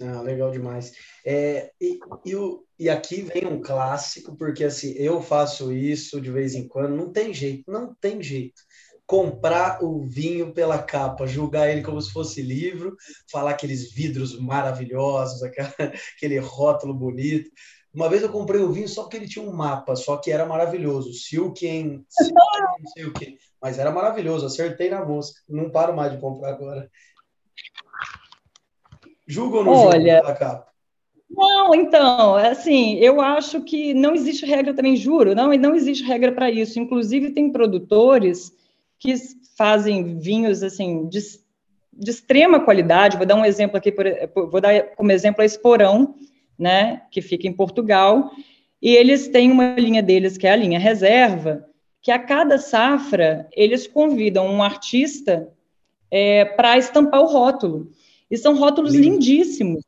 Ah, legal demais. É, e, e, e aqui vem um clássico, porque assim, eu faço isso de vez em quando, não tem jeito, não tem jeito comprar o vinho pela capa, julgar ele como se fosse livro, falar aqueles vidros maravilhosos, aquele rótulo bonito. Uma vez eu comprei o vinho só porque ele tinha um mapa, só que era maravilhoso. Silken, Silken não sei o quê. Mas era maravilhoso, acertei na mosca. Não paro mais de comprar agora. Julga ou não Olha, julga pela capa? Não, então, assim, eu acho que não existe regra também, juro, não, não existe regra para isso. Inclusive, tem produtores que fazem vinhos assim de, de extrema qualidade. Vou dar um exemplo aqui, por, vou dar como exemplo a Esporão, né, que fica em Portugal, e eles têm uma linha deles que é a linha reserva, que a cada safra eles convidam um artista é, para estampar o rótulo. E são rótulos Lindo. lindíssimos.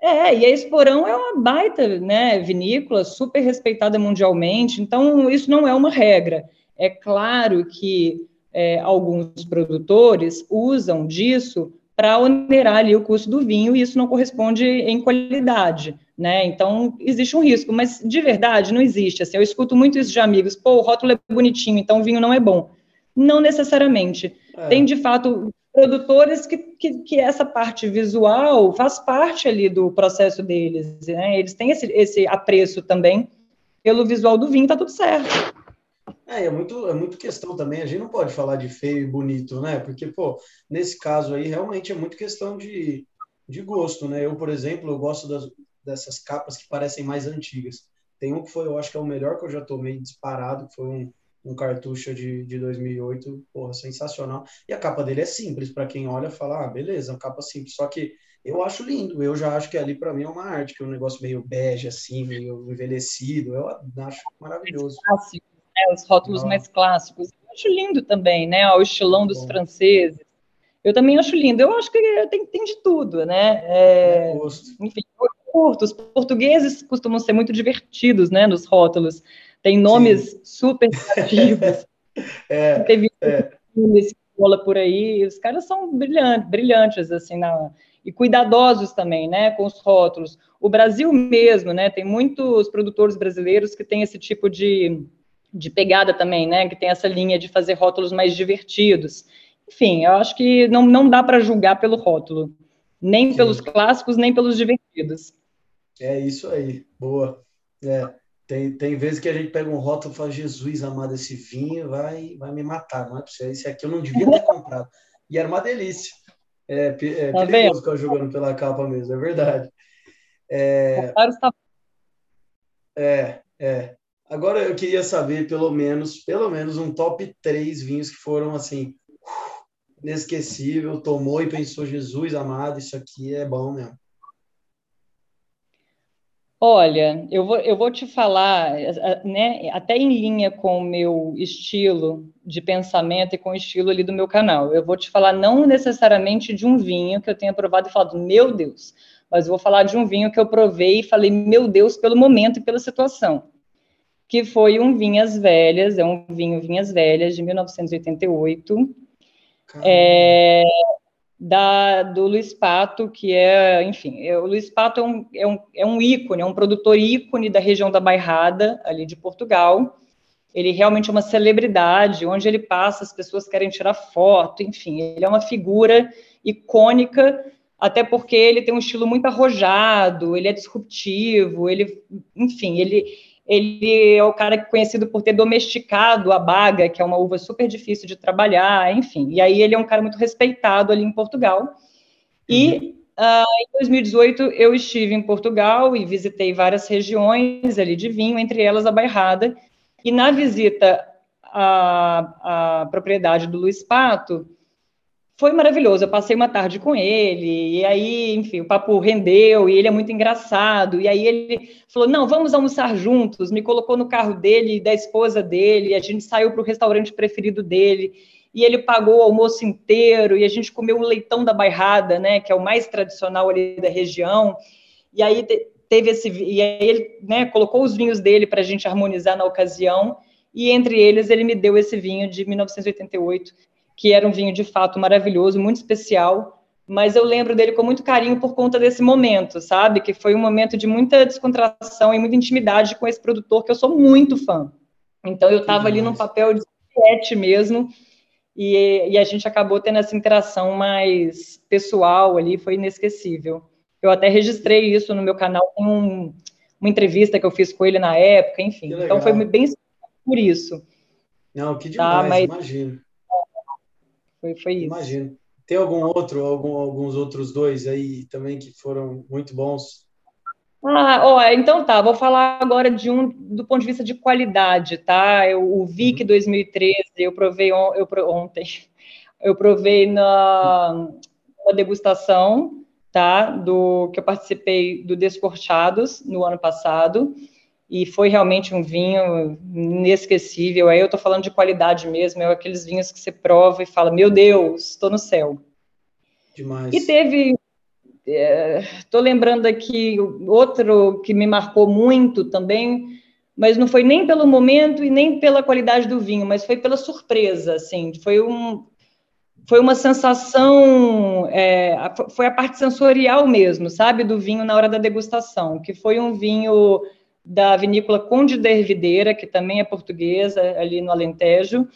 É, e a Esporão é uma baita né, vinícola, super respeitada mundialmente, então isso não é uma regra. É claro que é, alguns produtores usam disso para onerar ali o custo do vinho e isso não corresponde em qualidade, né? Então existe um risco, mas de verdade não existe. Assim, eu escuto muito isso de amigos. Pô, o rótulo é bonitinho, então o vinho não é bom. Não necessariamente. É. Tem de fato produtores que, que, que, essa parte visual faz parte ali do processo deles, né? Eles têm esse, esse apreço também pelo visual do vinho, tá tudo certo. É, é muito, é muito questão também. A gente não pode falar de feio e bonito, né? Porque, pô, nesse caso aí, realmente é muito questão de, de gosto, né? Eu, por exemplo, eu gosto das, dessas capas que parecem mais antigas. Tem um que foi, eu acho que é o melhor que eu já tomei disparado, que foi um, um cartucho de, de 2008, porra, sensacional. E a capa dele é simples, para quem olha fala, ah, beleza, uma capa simples. Só que eu acho lindo, eu já acho que ali para mim é uma arte, que é um negócio meio bege, assim, meio envelhecido, eu acho maravilhoso. Clássico né, os rótulos mais clássicos. Eu acho lindo também, né, o estilão dos Bom. franceses. Eu também acho lindo. Eu acho que tem, tem de tudo, né? É, enfim, curto. Os portugueses costumam ser muito divertidos, né, nos rótulos. Tem nomes Sim. super criativos. É, Teve é. esse bola por aí, os caras são brilhantes, brilhantes assim, na, e cuidadosos também, né, com os rótulos. O Brasil mesmo, né, tem muitos produtores brasileiros que têm esse tipo de, de pegada também, né, que tem essa linha de fazer rótulos mais divertidos. Enfim, eu acho que não, não dá para julgar pelo rótulo, nem Sim. pelos clássicos, nem pelos divertidos. É isso aí, boa. É, tem, tem vezes que a gente pega um rótulo e fala, Jesus amado, esse vinho vai, vai me matar, não é possível. Esse aqui eu não devia ter comprado. E era uma delícia. É, é tá perigoso ficar jogando pela capa mesmo, é verdade. É, é, é. Agora eu queria saber, pelo menos, pelo menos um top 3 vinhos que foram assim, inesquecível, tomou e pensou, Jesus amado, isso aqui é bom mesmo. Olha, eu vou, eu vou te falar, né, até em linha com o meu estilo de pensamento e com o estilo ali do meu canal. Eu vou te falar não necessariamente de um vinho que eu tenha provado e falado, meu Deus, mas vou falar de um vinho que eu provei e falei, meu Deus, pelo momento e pela situação. Que foi um Vinhas Velhas, é um vinho Vinhas Velhas de 1988. É, da, do Luiz Pato, que é, enfim, é, o Luiz Pato é um, é, um, é um ícone, é um produtor ícone da região da Bairrada, ali de Portugal. Ele realmente é uma celebridade, onde ele passa, as pessoas querem tirar foto, enfim, ele é uma figura icônica, até porque ele tem um estilo muito arrojado, ele é disruptivo, ele, enfim, ele ele é o cara conhecido por ter domesticado a baga, que é uma uva super difícil de trabalhar, enfim. E aí ele é um cara muito respeitado ali em Portugal. E uh, em 2018 eu estive em Portugal e visitei várias regiões ali de vinho, entre elas a Bairrada. E na visita à, à propriedade do Luiz Pato, foi maravilhoso. Eu passei uma tarde com ele, e aí, enfim, o papo rendeu, e ele é muito engraçado. E aí ele falou: Não, vamos almoçar juntos. Me colocou no carro dele e da esposa dele, a gente saiu para o restaurante preferido dele. E ele pagou o almoço inteiro, e a gente comeu um leitão da bairrada, né, que é o mais tradicional ali da região. E aí teve esse. E aí ele né, colocou os vinhos dele para a gente harmonizar na ocasião. E entre eles, ele me deu esse vinho de 1988 que era um vinho de fato maravilhoso, muito especial, mas eu lembro dele com muito carinho por conta desse momento, sabe? Que foi um momento de muita descontração e muita intimidade com esse produtor que eu sou muito fã. Então eu estava ali num papel de pet mesmo, e, e, a gente acabou tendo essa interação mais pessoal ali, foi inesquecível. Eu até registrei isso no meu canal, tem um, uma entrevista que eu fiz com ele na época, enfim. Então foi bem por isso. Não, que tá? demais, tá? Mas, imagino. Foi, foi isso. Imagino. Tem algum outro, algum, alguns outros dois aí também que foram muito bons? Ah, ó, então tá, vou falar agora de um do ponto de vista de qualidade, tá? Eu, o VIC uhum. 2013, eu provei on, eu, ontem, eu provei na, na degustação, tá? Do que eu participei do Descorchados no ano passado e foi realmente um vinho inesquecível. Aí eu estou falando de qualidade mesmo, é aqueles vinhos que você prova e fala, meu Deus, estou no céu. Demais. E teve, estou é, lembrando aqui outro que me marcou muito também, mas não foi nem pelo momento e nem pela qualidade do vinho, mas foi pela surpresa, assim, foi um, foi uma sensação, é, foi a parte sensorial mesmo, sabe, do vinho na hora da degustação, que foi um vinho da vinícola Conde da Hervideira, que também é portuguesa, ali no Alentejo.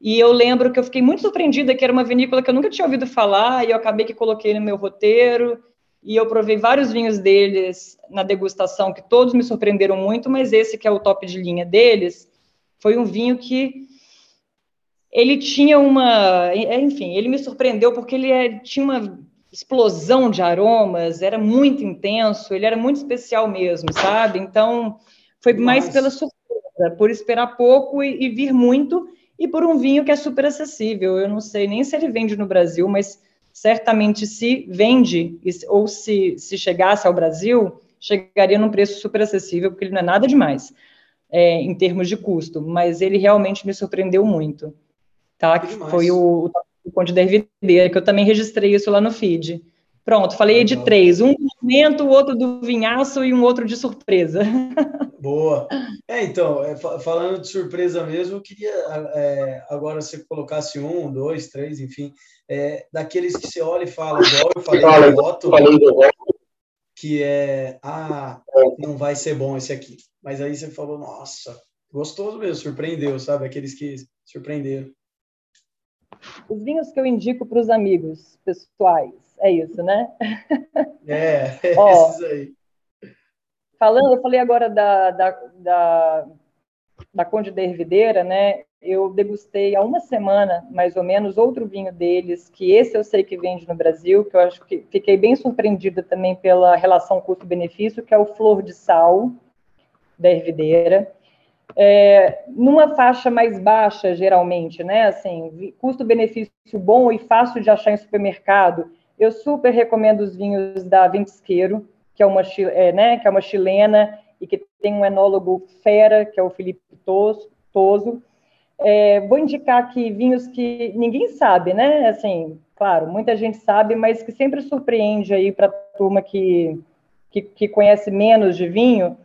E eu lembro que eu fiquei muito surpreendida que era uma vinícola que eu nunca tinha ouvido falar, e eu acabei que coloquei no meu roteiro, e eu provei vários vinhos deles na degustação, que todos me surpreenderam muito, mas esse que é o top de linha deles, foi um vinho que ele tinha uma, enfim, ele me surpreendeu porque ele é, tinha uma explosão de aromas, era muito intenso, ele era muito especial mesmo, sabe? Então, foi mais pela surpresa, por esperar pouco e, e, vir muito, e por um vinho que é super acessível. Eu não sei nem se ele vende no Brasil, mas certamente se vende, ou se, se chegasse ao Brasil, chegaria num preço super acessível, porque ele não é nada demais é, em termos de custo, mas ele realmente me surpreendeu muito. Tá? Que foi o, o o Conde da Hervideira, que eu também registrei isso lá no feed. Pronto, falei de três. Um do momento, o outro do vinhaço e um outro de surpresa. Boa. É, então, é, falando de surpresa mesmo, eu queria é, agora você colocasse um, dois, três, enfim, é, daqueles que você olha e fala, igual eu falei do voto, que é, ah, não vai ser bom esse aqui. Mas aí você falou, nossa, gostoso mesmo, surpreendeu, sabe? Aqueles que surpreenderam. Os vinhos que eu indico para os amigos pessoais é isso, né? É, é Ó, esses aí. Falando, eu falei agora da, da, da, da Conde da Hervideira, né? Eu degustei há uma semana, mais ou menos, outro vinho deles, que esse eu sei que vende no Brasil, que eu acho que fiquei bem surpreendida também pela relação custo-benefício, que é o Flor de Sal, da Hervideira. É, numa faixa mais baixa, geralmente, né? Assim, custo-benefício bom e fácil de achar em supermercado, eu super recomendo os vinhos da Ventisqueiro, que é uma, é, né, que é uma chilena e que tem um enólogo fera, que é o Felipe Toso. É, vou indicar aqui vinhos que ninguém sabe, né? Assim, claro, muita gente sabe, mas que sempre surpreende aí para a turma que, que, que, conhece menos de vinho,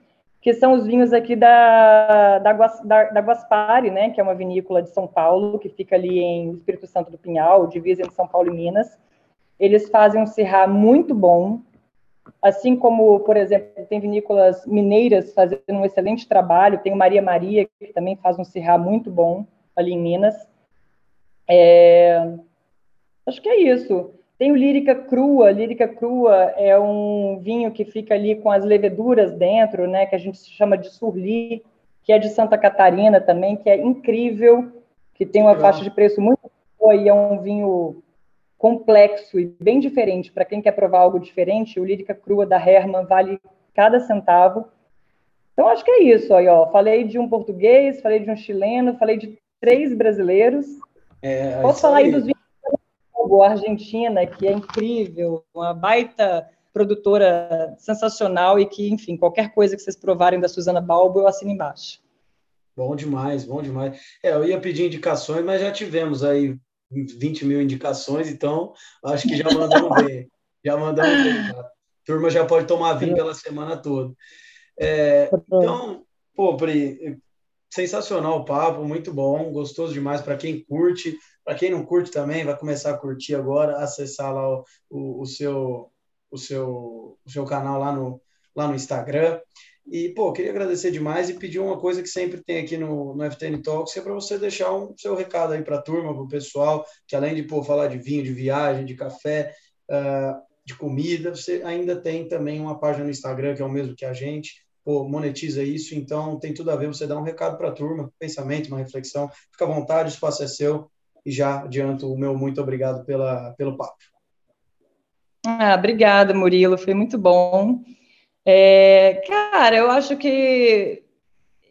que são os vinhos aqui da, da, da, da Guaspari, né? Que é uma vinícola de São Paulo, que fica ali em Espírito Santo do Pinhal, divisa entre São Paulo e Minas. Eles fazem um cirrá muito bom, assim como, por exemplo, tem vinícolas mineiras fazendo um excelente trabalho, tem o Maria Maria, que também faz um cirrá muito bom ali em Minas. É... Acho que é isso. Tem o Lírica Crua. Lírica Crua é um vinho que fica ali com as leveduras dentro, né, que a gente chama de surli, que é de Santa Catarina também, que é incrível, que tem uma faixa de preço muito boa e é um vinho complexo e bem diferente. Para quem quer provar algo diferente, o Lírica Crua da Herman vale cada centavo. Então, acho que é isso aí, ó. Falei de um português, falei de um chileno, falei de três brasileiros. É, Posso falar aí, aí dos vinhos da Argentina, que é incrível, uma baita produtora sensacional e que, enfim, qualquer coisa que vocês provarem da Suzana Balbo, eu assino embaixo. Bom demais, bom demais. É, eu ia pedir indicações, mas já tivemos aí 20 mil indicações, então acho que já mandamos bem. Já mandamos bem. Tá? A turma já pode tomar vinho pela semana toda. É, então, pô, Pri, sensacional o papo, muito bom, gostoso demais para quem curte. Para quem não curte também, vai começar a curtir agora, acessar lá o, o, o seu, o, seu, o seu canal lá no, lá no Instagram. E, pô, queria agradecer demais e pedir uma coisa que sempre tem aqui no, no FTN Talks, que é para você deixar um seu recado aí para a turma, para o pessoal, que além de pô, falar de vinho, de viagem, de café, uh, de comida, você ainda tem também uma página no Instagram, que é o mesmo que a gente, pô, monetiza isso, então tem tudo a ver você dar um recado para a turma, pensamento, uma reflexão, fica à vontade, o espaço é seu, e já adianto o meu muito obrigado pela, pelo papo. Ah, obrigada, Murilo, foi muito bom. É, cara, eu acho que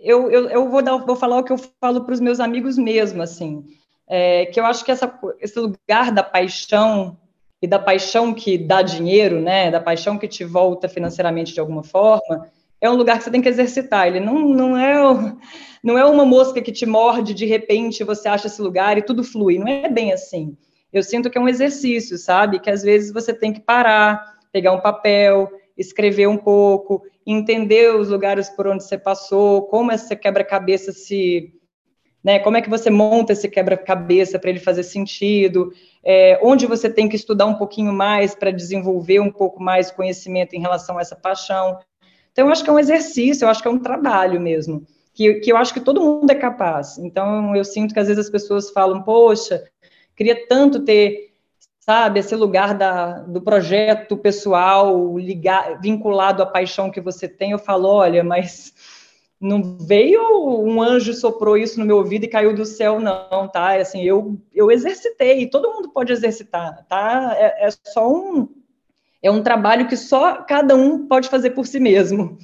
eu, eu, eu vou, dar, vou falar o que eu falo para os meus amigos mesmo, assim, é, que eu acho que essa, esse lugar da paixão e da paixão que dá dinheiro, né, da paixão que te volta financeiramente de alguma forma, é um lugar que você tem que exercitar. Ele não, não, é, não é uma mosca que te morde de repente, você acha esse lugar e tudo flui. Não é bem assim. Eu sinto que é um exercício, sabe? Que às vezes você tem que parar, pegar um papel, escrever um pouco, entender os lugares por onde você passou, como esse quebra-cabeça se. Né, como é que você monta esse quebra-cabeça para ele fazer sentido, é, onde você tem que estudar um pouquinho mais para desenvolver um pouco mais conhecimento em relação a essa paixão. Então, eu acho que é um exercício, eu acho que é um trabalho mesmo, que, que eu acho que todo mundo é capaz. Então, eu sinto que às vezes as pessoas falam, poxa, queria tanto ter sabe, esse lugar da, do projeto pessoal ligar, vinculado à paixão que você tem, eu falo, olha, mas não veio um anjo soprou isso no meu ouvido e caiu do céu, não, tá? É assim, eu, eu exercitei, todo mundo pode exercitar, tá? É, é só um é um trabalho que só cada um pode fazer por si mesmo.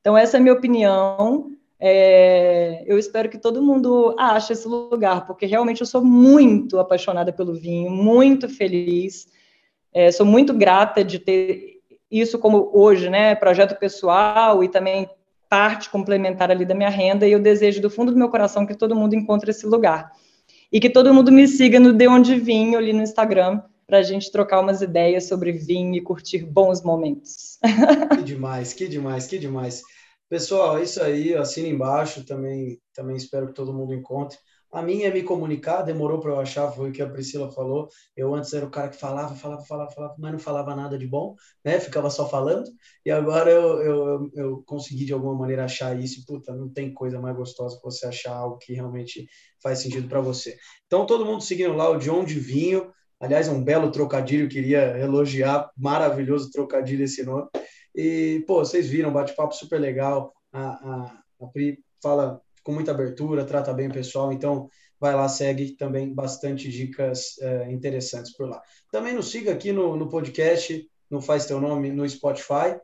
Então, essa é a minha opinião. É, eu espero que todo mundo ache esse lugar, porque realmente eu sou muito apaixonada pelo vinho, muito feliz, é, sou muito grata de ter isso como hoje, né, projeto pessoal e também parte complementar ali da minha renda, e eu desejo do fundo do meu coração que todo mundo encontre esse lugar. E que todo mundo me siga no De Onde Vinho ali no Instagram, para a gente trocar umas ideias sobre vinho e curtir bons momentos. Que demais, que demais, que demais. Pessoal, é isso aí, assina embaixo, também, também espero que todo mundo encontre. A minha é me comunicar, demorou para eu achar, foi o que a Priscila falou. Eu antes era o cara que falava, falava, falava, falava, mas não falava nada de bom, né? Ficava só falando. E agora eu, eu, eu consegui de alguma maneira achar isso. Puta, não tem coisa mais gostosa que você achar algo que realmente faz sentido para você. Então, todo mundo seguindo lá o John de Vinho. Aliás, um belo trocadilho, queria elogiar, maravilhoso trocadilho esse nome. E, pô, vocês viram, bate-papo super legal. A, a, a Pri fala com muita abertura, trata bem o pessoal, então vai lá, segue também bastante dicas é, interessantes por lá. Também nos siga aqui no, no podcast, no Faz Teu Nome, no Spotify.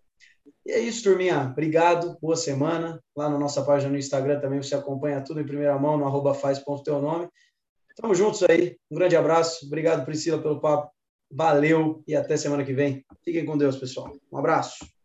E é isso, turminha. Obrigado, boa semana. Lá na nossa página no Instagram também você acompanha tudo em primeira mão, no arroba faz.teunome. Tamo juntos aí. Um grande abraço. Obrigado, Priscila, pelo papo. Valeu e até semana que vem. Fiquem com Deus, pessoal. Um abraço.